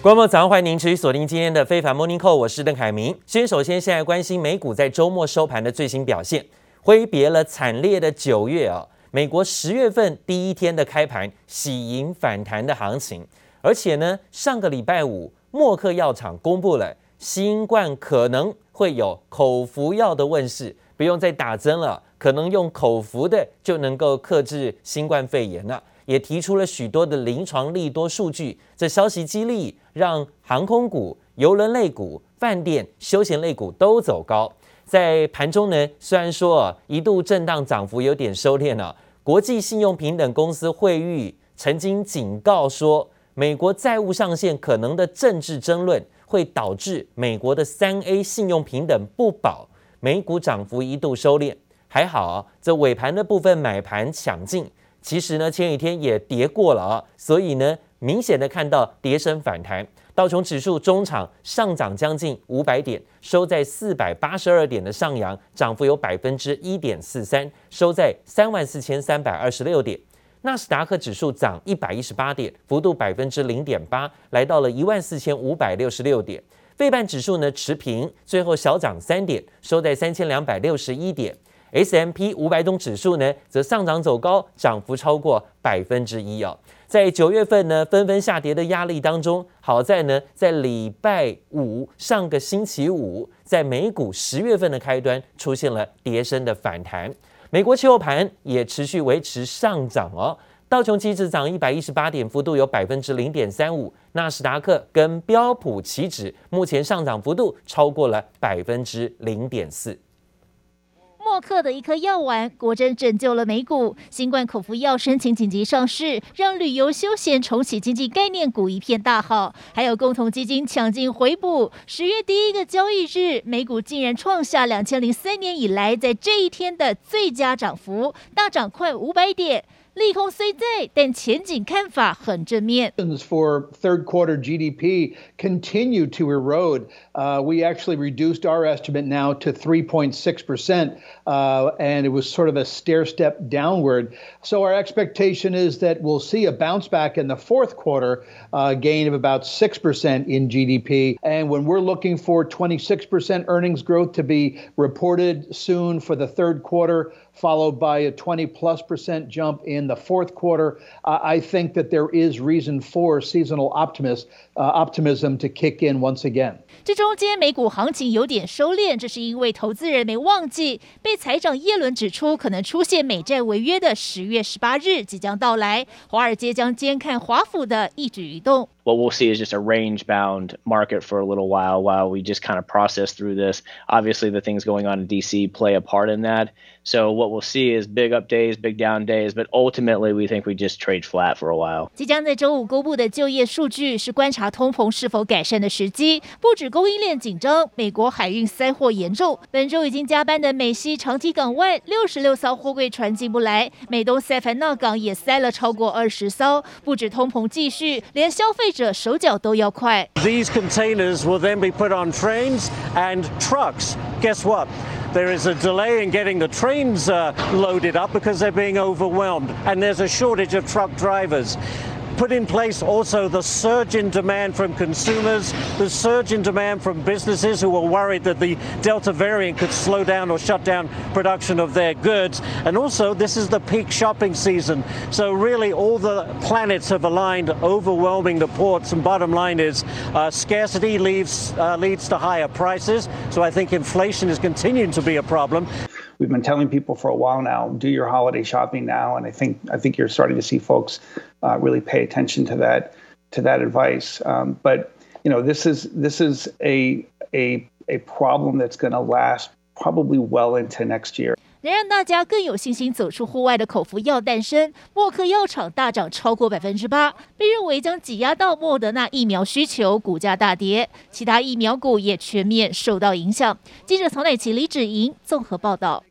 观众早上欢迎您持续锁定今天的非凡 Morning Call，我是邓凯明。先首先现在关心美股在周末收盘的最新表现，挥别了惨烈的九月啊，美国十月份第一天的开盘喜迎反弹的行情，而且呢，上个礼拜五默克药厂公布了新冠可能会有口服药的问世，不用再打针了。可能用口服的就能够克制新冠肺炎了，也提出了许多的临床利多数据。这消息激励，让航空股、邮轮类股、饭店、休闲类股都走高。在盘中呢，虽然说一度震荡，涨幅有点收敛了。国际信用评等公司惠誉曾经警告说，美国债务上限可能的政治争论会导致美国的三 A 信用平等不保，美股涨幅一度收敛。还好啊，这尾盘的部分买盘抢进，其实呢前几天也跌过了啊，所以呢明显的看到跌升反弹。道琼指数中场上涨将近五百点，收在四百八十二点的上扬，涨幅有百分之一点四三，收在三万四千三百二十六点。纳斯达克指数涨一百一十八点，幅度百分之零点八，来到了一万四千五百六十六点。费半指数呢持平，最后小涨三点，收在三千两百六十一点。S M P 五百种指数呢，则上涨走高，涨幅超过百分之一哦。在九月份呢，纷纷下跌的压力当中，好在呢，在礼拜五上个星期五，在美股十月份的开端出现了跌升的反弹。美国期货盘也持续维持上涨哦，道琼期指涨一百一十八点，幅度有百分之零点三五。纳斯达克跟标普期指目前上涨幅度超过了百分之零点四。默克的一颗药丸果真拯救了美股，新冠口服药申请紧急上市，让旅游休闲重启经济概念股一片大好，还有共同基金抢进回补。十月第一个交易日，美股竟然创下两千零三年以来在这一天的最佳涨幅，大涨快五百点。利空虽在，但前景看法很正面。For third quarter GDP continue to erode. Uh, we actually reduced our estimate now to 3.6 percent, uh, and it was sort of a stair step downward. So our expectation is that we'll see a bounce back in the fourth quarter, uh, gain of about six percent in GDP. And when we're looking for 26 percent earnings growth to be reported soon for the third quarter followed by a 20 plus percent jump in the fourth quarter. Uh, I think that there is reason for seasonal optimist, uh, optimism to kick in once again. 这中间美股行情有点收敛，这是因为投资人没忘记被财长耶伦指出可能出现美债违约的十月十八日即将到来，华尔街将监看华府的一举一动。 What we'll see is just a range-bound market for a little while while we just kind of process through this. Obviously, the things going on in DC play a part in that. So what we'll see is big up days, big down days, but ultimately we think we just trade flat for a while. 即将在周五公布的就业数据是观察通膨是否改善的时机。不止供应链紧张，美国海运塞货严重。本周已经加班的美西长堤港湾六十六艘货柜船进不来，美东塞凡纳港也塞了超过二十艘。不止通膨继续，连消费 者手脚都要快。These containers will then be put on trains and trucks. Guess what? There is a delay in getting the trains uh, loaded up because they're being overwhelmed, and there's a shortage of truck drivers. Put in place also the surge in demand from consumers, the surge in demand from businesses who were worried that the Delta variant could slow down or shut down production of their goods. And also, this is the peak shopping season. So, really, all the planets have aligned, overwhelming the ports. And bottom line is uh, scarcity leaves, uh, leads to higher prices. So, I think inflation is continuing to be a problem. We've been telling people for a while now, do your holiday shopping now, and I think I think you're starting to see folks uh, really pay attention to that to that advice. Um, but you know, this is this is a a a problem that's going to last probably well into next year. 能让大家更有信心走出户外的口服药诞生，默克药厂大涨超过百分之八，被认为将挤压到莫德纳疫苗需求，股价大跌。其他疫苗股也全面受到影响。记者曹乃琪、李芷莹综合报道。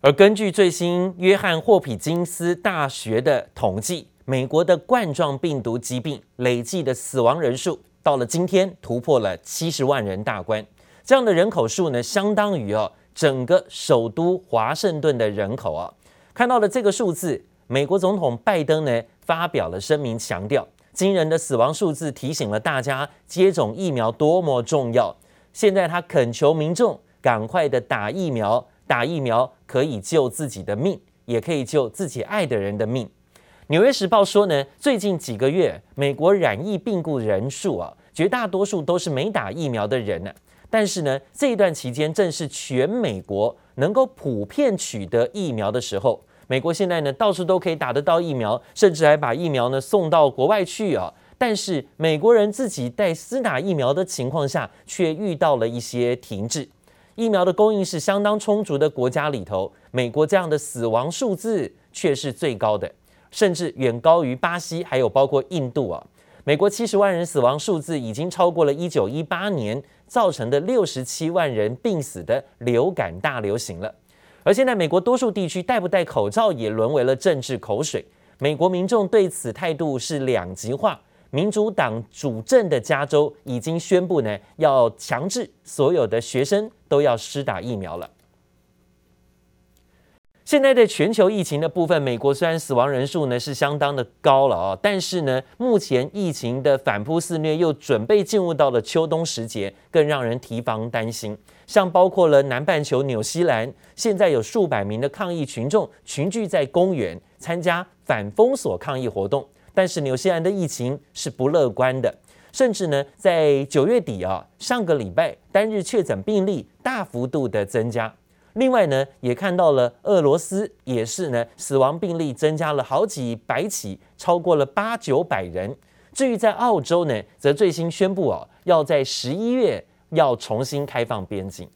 而根据最新约翰霍普金斯大学的统计，美国的冠状病毒疾病累计的死亡人数到了今天突破了七十万人大关，这样的人口数呢，相当于哦。整个首都华盛顿的人口啊，看到了这个数字，美国总统拜登呢发表了声明，强调惊人的死亡数字提醒了大家接种疫苗多么重要。现在他恳求民众赶快的打疫苗，打疫苗可以救自己的命，也可以救自己爱的人的命。纽约时报说呢，最近几个月美国染疫病故人数啊，绝大多数都是没打疫苗的人呢、但是呢，这一段期间正是全美国能够普遍取得疫苗的时候。美国现在呢，到处都可以打得到疫苗，甚至还把疫苗呢送到国外去啊。但是美国人自己在私打疫苗的情况下，却遇到了一些停滞。疫苗的供应是相当充足的国家里头，美国这样的死亡数字却是最高的，甚至远高于巴西，还有包括印度啊。美国七十万人死亡数字已经超过了一九一八年造成的六十七万人病死的流感大流行了。而现在，美国多数地区戴不戴口罩也沦为了政治口水。美国民众对此态度是两极化。民主党主政的加州已经宣布呢，要强制所有的学生都要施打疫苗了。现在在全球疫情的部分，美国虽然死亡人数呢是相当的高了啊，但是呢，目前疫情的反扑肆虐又准备进入到了秋冬时节，更让人提防担心。像包括了南半球纽西兰，现在有数百名的抗议群众群聚在公园参加反封锁抗议活动，但是纽西兰的疫情是不乐观的，甚至呢，在九月底啊，上个礼拜单日确诊病例大幅度的增加。另外呢，也看到了俄罗斯也是呢，死亡病例增加了好几百起，超过了八九百人。至于在澳洲呢，则最新宣布哦，要在十一月要重新开放边境。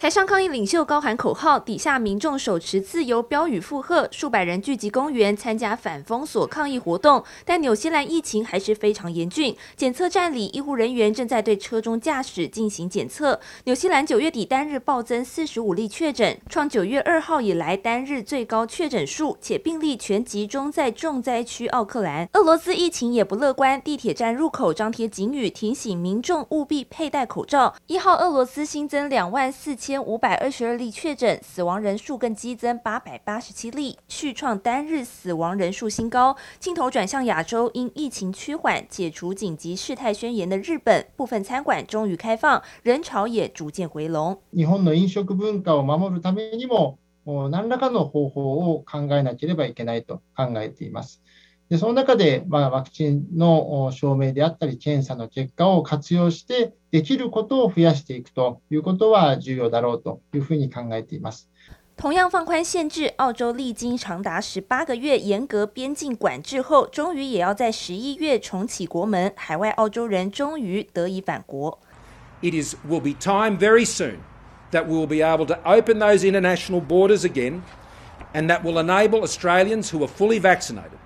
台上抗议领袖高喊口号，底下民众手持自由标语附和，数百人聚集公园参加反封锁抗议活动。但纽西兰疫情还是非常严峻，检测站里医护人员正在对车中驾驶进行检测。纽西兰九月底单日暴增四十五例确诊，创九月二号以来单日最高确诊数，且病例全集中在重灾区奥克兰。俄罗斯疫情也不乐观，地铁站入口张贴警语，提醒民众务必佩戴口罩。一号，俄罗斯新增两万四千。千五百二十二例确诊，死亡人数更激增八百八十七例，续创单日死亡人数新高。镜头转向亚洲，因疫情趋缓、解除紧急事态宣言的日本，部分餐馆终于开放，人潮也逐渐回笼。日本の饮食文化を守るためにも、何らかの方法を考えなければいけないと考えています。 で、その中で、まあ、ワクチンの证明であったり、検查の结果を活用して、できることを増やしていくということは重要だろうというふうに考えています。同样放宽限制，澳洲历经长达十八个月严格边境管制后，终于也要在十一月重启国门，海外澳洲人终于得以返国。It is will be time very soon that we will be able to open those international borders again, and that will enable Australians who are fully vaccinated.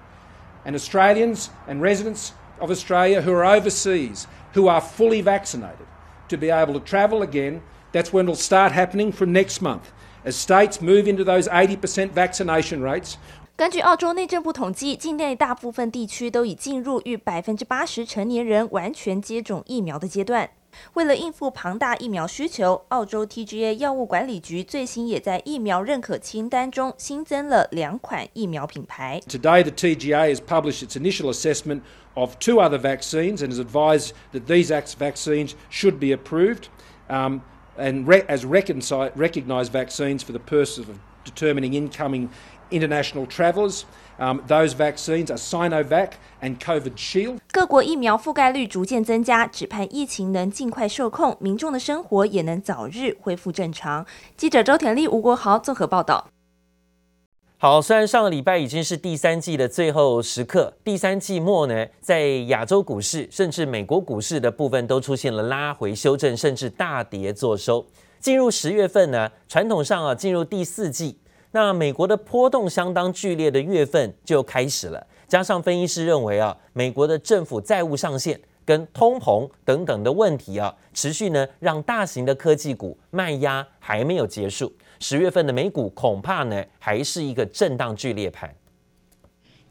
And Australians and residents of Australia who are overseas, who are fully vaccinated, to be able to travel again. That's when it'll start happening from next month. As states move into those 80% vaccination rates. 根据澳洲内政部统计，境内大部分地区都已进入逾百分之八十成年人完全接种疫苗的阶段。 为了应付庞大疫苗需求，澳洲 TGA 药物管理局最新也在疫苗认可清单中新增了两款疫苗品牌。Today, the TGA has published its initial assessment of two other vaccines and has advised that these vaccines should be approved um, and re as recognized vaccines for the purpose of determining incoming international travelers. Um, those vaccines are Sinovac and COVID Shield. 各国疫苗覆盖率逐渐增加，只盼疫情能尽快受控，民众的生活也能早日恢复正常。记者周田丽、吴国豪综合报道。好，虽然上个礼拜已经是第三季的最后时刻，第三季末呢，在亚洲股市甚至美国股市的部分都出现了拉回修正，甚至大跌作收。进入十月份呢，传统上啊，进入第四季。那美国的波动相当剧烈的月份就开始了，加上分析师认为啊，美国的政府债务上限跟通膨等等的问题啊，持续呢让大型的科技股卖压还没有结束，十月份的美股恐怕呢还是一个震荡剧烈盘。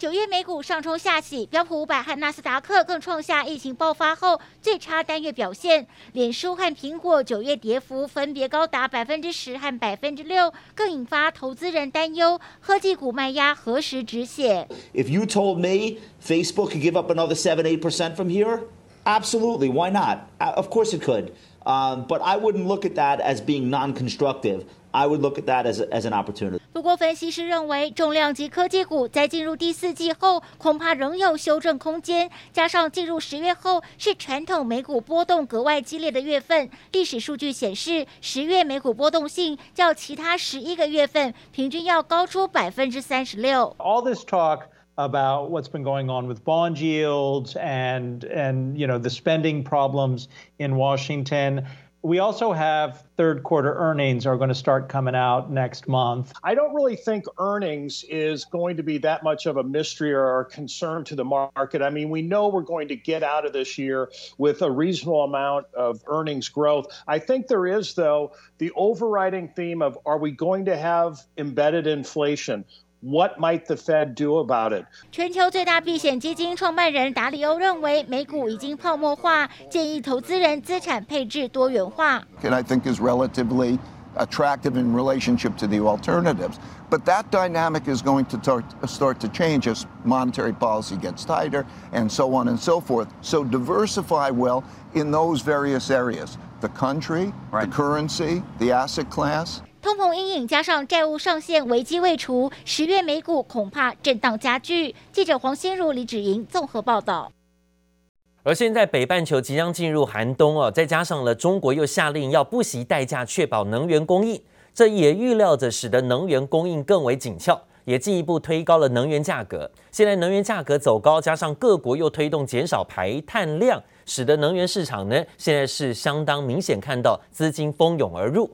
九月美股上冲下起，标普五百和纳斯达克更创下疫情爆发后最差单月表现。脸书和苹果九月跌幅分别高达百分之十和百分之六，更引发投资人担忧，科技股卖压何时止血？If you told me Facebook could give up another seven, eight percent from here, absolutely, why not? Of course it could. Um, but I wouldn't look at that as being non-constructive. I would look at that as, as an opportunity. 不过，分析师认为，重量级科技股在进入第四季后，恐怕仍有修正空间。加上进入十月后是传统美股波动格外激烈的月份，历史数据显示，十月美股波动性较其他十一个月份平均要高出百分之三十六。All this talk about what's been going on with bond yields and and you know the spending problems in Washington. We also have third quarter earnings are going to start coming out next month. I don't really think earnings is going to be that much of a mystery or a concern to the market. I mean, we know we're going to get out of this year with a reasonable amount of earnings growth. I think there is, though, the overriding theme of are we going to have embedded inflation? What might the Fed do about it? 全球最大避险基金创办人达里欧认为，美股已经泡沫化，建议投资人资产配置多元化。And I think is relatively attractive in relationship to the alternatives. But that dynamic is going to start, start to change as monetary policy gets tighter and so on and so forth. So diversify well in those various areas. The country, right. the currency, the asset class. 通膨阴影加上债务上限危机未除，十月美股恐怕震荡加剧。记者黄心如、李芷莹综合报道。而现在北半球即将进入寒冬哦，再加上了中国又下令要不惜代价确保能源供应，这也预料着使得能源供应更为紧俏，也进一步推高了能源价格。现在能源价格走高，加上各国又推动减少排碳量，使得能源市场呢现在是相当明显看到资金蜂拥而入。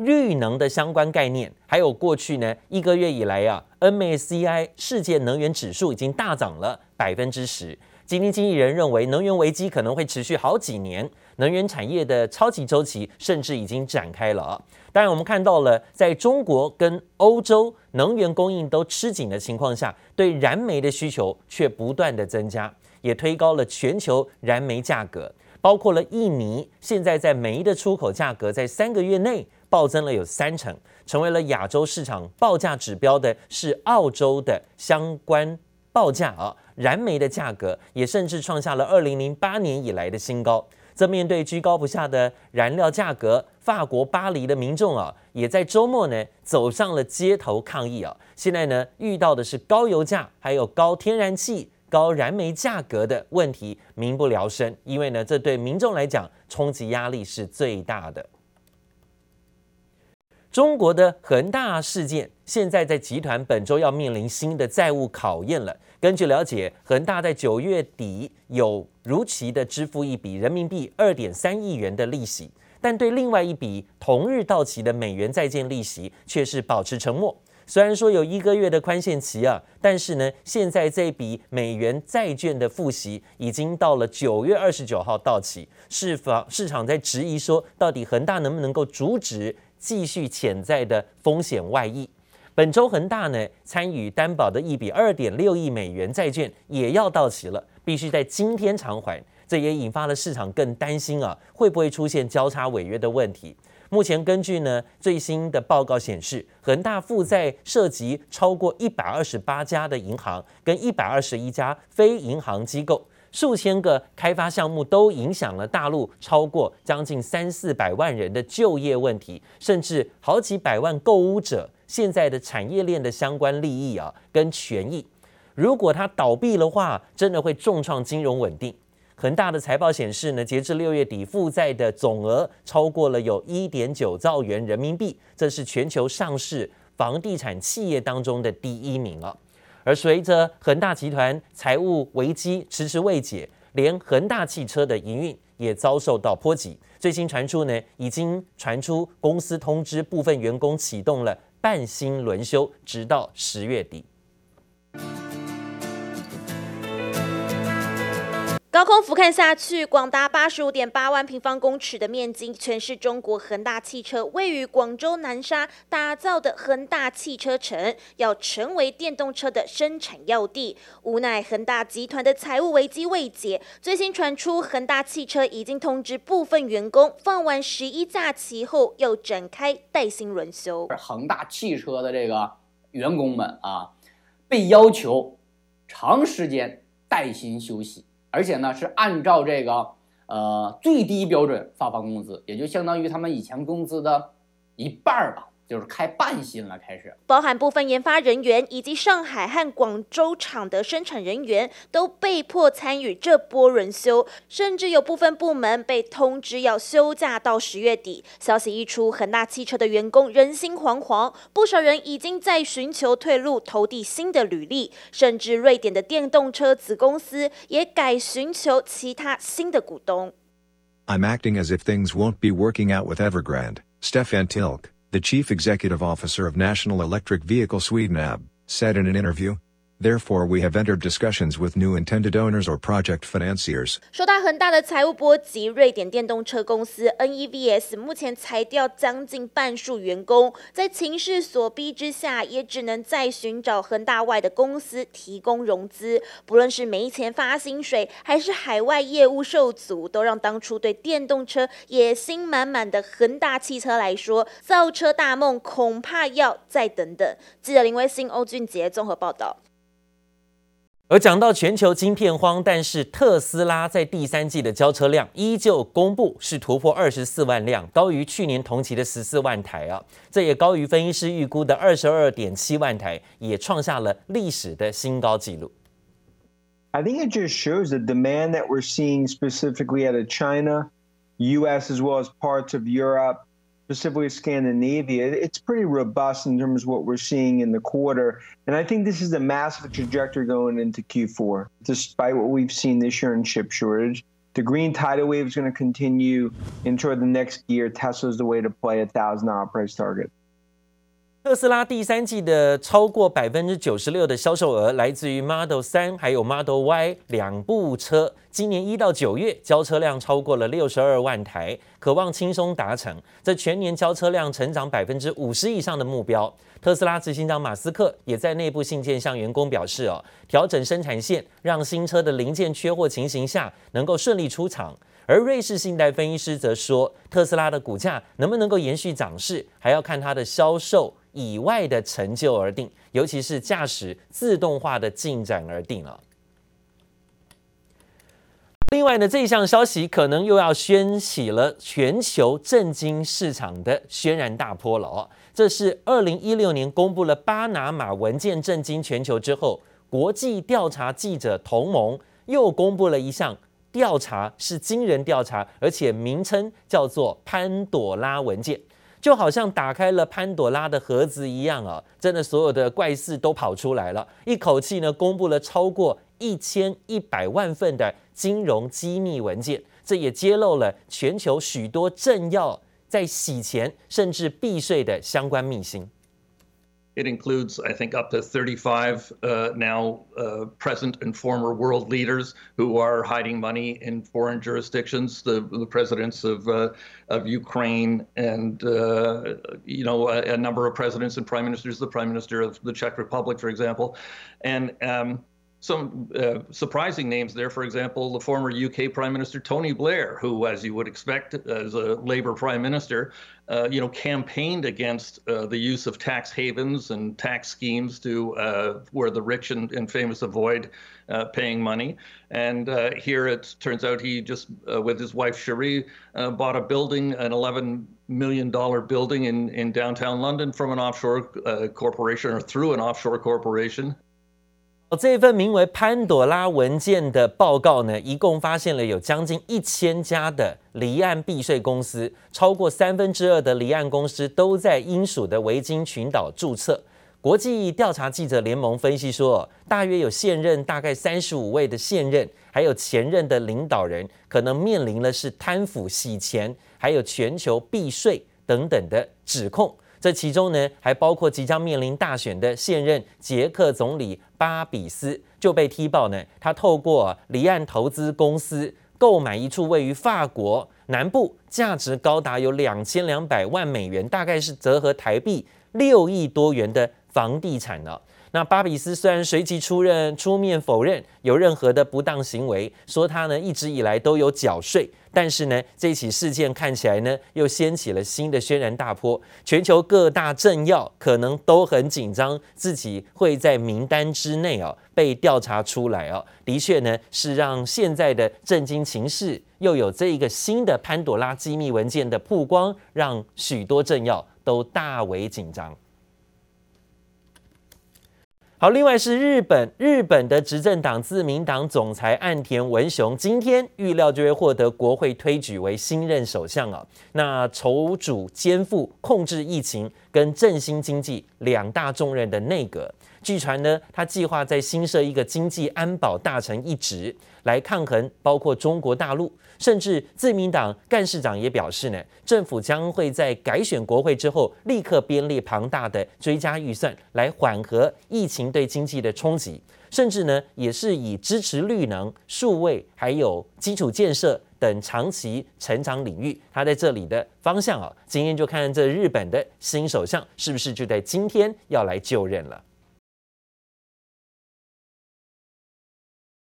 绿能的相关概念，还有过去呢一个月以来啊，MSCI 世界能源指数已经大涨了百分之十。基金经理人认为，能源危机可能会持续好几年，能源产业的超级周期甚至已经展开了啊。当然，我们看到了在中国跟欧洲能源供应都吃紧的情况下，对燃煤的需求却不断的增加，也推高了全球燃煤价格，包括了印尼，现在在煤的出口价格在三个月内。暴增了有三成，成为了亚洲市场报价指标的是澳洲的相关报价啊，燃煤的价格也甚至创下了二零零八年以来的新高。这面对居高不下的燃料价格，法国巴黎的民众啊，也在周末呢走上了街头抗议啊。现在呢遇到的是高油价，还有高天然气、高燃煤价格的问题，民不聊生。因为呢，这对民众来讲冲击压力是最大的。中国的恒大事件，现在在集团本周要面临新的债务考验了。根据了解，恒大在九月底有如期的支付一笔人民币二点三亿元的利息，但对另外一笔同日到期的美元债券利息却是保持沉默。虽然说有一个月的宽限期啊，但是呢，现在这笔美元债券的付息已经到了九月二十九号到期，市场市场在质疑说，到底恒大能不能够阻止？继续潜在的风险外溢。本周恒大呢参与担保的一笔二点六亿美元债券也要到期了，必须在今天偿还。这也引发了市场更担心啊，会不会出现交叉违约的问题？目前根据呢最新的报告显示，恒大负债涉及超过一百二十八家的银行跟一百二十一家非银行机构。数千个开发项目都影响了大陆超过将近三四百万人的就业问题，甚至好几百万购屋者现在的产业链的相关利益啊跟权益，如果它倒闭的话，真的会重创金融稳定。恒大的财报显示呢，截至六月底负债的总额超过了有一点九兆元人民币，这是全球上市房地产企业当中的第一名啊。而随着恒大集团财务危机迟迟未解，连恒大汽车的营运也遭受到波及。最新传出呢，已经传出公司通知部分员工启动了半薪轮休，直到十月底。高空俯瞰下去，广达八十五点八万平方公尺的面积，全是中国恒大汽车位于广州南沙打造的恒大汽车城，要成为电动车的生产要地。无奈恒大集团的财务危机未解，最新传出恒大汽车已经通知部分员工，放完十一假期后要展开带薪轮休。恒大汽车的这个员工们啊，被要求长时间带薪休息。而且呢，是按照这个呃最低标准发放工资，也就相当于他们以前工资的一半吧。就是开半薪了，开始。包含部分研发人员以及上海和广州厂的生产人员都被迫参与这波轮休，甚至有部分部门被通知要休假到十月底。消息一出，恒大汽车的员工人心惶惶，不少人已经在寻求退路，投递新的履历，甚至瑞典的电动车子公司也改寻求其他新的股东。I'm acting as if things won't be working out with Evergrande, Stefan Tilk. The chief executive officer of National Electric Vehicle Sweden AB, said in an interview, Therefore, we have entered discussions with new intended owners or project financiers. 受到恒大的财务波及，瑞典电动车公司 NEVS 目前裁掉将近半数员工，在情势所逼之下，也只能再寻找恒大外的公司提供融资。不论是没钱发薪水，还是海外业务受阻，都让当初对电动车野心满满的恒大汽车来说，造车大梦恐怕要再等等。记者林威信、欧俊杰综合报道。而讲到全球晶片荒，但是特斯拉在第三季的交车量依旧公布是突破二十四万辆，高于去年同期的十四万台啊，这也高于分析师预估的二十二点七万台，也创下了历史的新高纪录。I think it just shows the demand that we're seeing specifically out of China, U.S. as well as parts of Europe. Specifically Scandinavia, it's pretty robust in terms of what we're seeing in the quarter. And I think this is a massive trajectory going into Q4, despite what we've seen this year in chip shortage. The green tidal wave is going to continue into the next year. Tesla's the way to play a thousand dollar price target. 特斯拉第三季的超过百分之九十六的销售额来自于 Model 三还有 Model Y 两部车，今年一到九月交车量超过了六十二万台，可望轻松达成这全年交车量成长百分之五十以上的目标。特斯拉执行长马斯克也在内部信件向员工表示：哦，调整生产线，让新车的零件缺货情形下能够顺利出厂。而瑞士信贷分析师则说，特斯拉的股价能不能够延续涨势，还要看它的销售。以外的成就而定，尤其是驾驶自动化的进展而定了。另外呢，这一项消息可能又要掀起了全球震惊市场的轩然大波了哦。这是二零一六年公布了巴拿马文件震惊全球之后，国际调查记者同盟又公布了一项调查，是惊人调查，而且名称叫做潘朵拉文件。就好像打开了潘朵拉的盒子一样啊！真的，所有的怪事都跑出来了，一口气呢，公布了超过一千一百万份的金融机密文件，这也揭露了全球许多政要在洗钱甚至避税的相关秘辛。It includes, I think, up to 35 uh, now uh, present and former world leaders who are hiding money in foreign jurisdictions. The, the presidents of uh, of Ukraine and uh, you know a, a, number of presidents and prime ministers. The prime minister of the Czech Republic, for example, and um, some uh, surprising names there. For example, the former UK Prime Minister Tony Blair, who, as you would expect, as a Labour Prime Minister, uh, you know, campaigned against uh, the use of tax havens and tax schemes to uh, where the rich and, and famous avoid uh, paying money. And uh, here it turns out he just, with his wife Cherie, bought a building, an 11 million dollar building in in downtown London from an offshore corporation or through an offshore corporation. 这份名为《潘朵拉文件》的报告呢，一共发现了有将近一千家的离岸避税公司，超过三分之二的离岸公司都在英属的维京群岛注册。国际调查记者联盟分析说，大约有现任大概三十五位的现任，还有前任的领导人，可能面临的是贪腐、洗钱，还有全球避税等等的指控。这其中呢，还包括即将面临大选的现任捷克总理巴比斯，就被踢爆呢，他透过离岸投资公司购买一处位于法国南部、价值高达有两千两百万美元，大概是折合台币六亿多元的房地产呢。那巴比斯虽然随即出任出面否认有任何的不当行为，说他呢一直以来都有缴税，但是呢这起事件看起来呢又掀起了新的轩然大波，全球各大政要可能都很紧张，自己会在名单之内哦被调查出来哦，的确呢是让现在的政经情势又有这一个新的潘朵拉机密文件的曝光，让许多政要都大为紧张。好，另外是日本，日本的执政党自民党总裁岸田文雄今天预料就会获得国会推举为新任首相啊。那筹组肩负控制疫情跟振兴经济两大重任的内阁，据传呢，他计划在新设一个经济安保大臣一职，来抗衡包括中国大陆。甚至自民党干事长也表示呢，政府将会在改选国会之后，立刻编列庞大的追加预算来缓和疫情对经济的冲击，甚至呢，也是以支持绿能、数位还有基础建设等长期成长领域，他在这里的方向啊，今天就看这日本的新首相是不是就在今天要来就任了。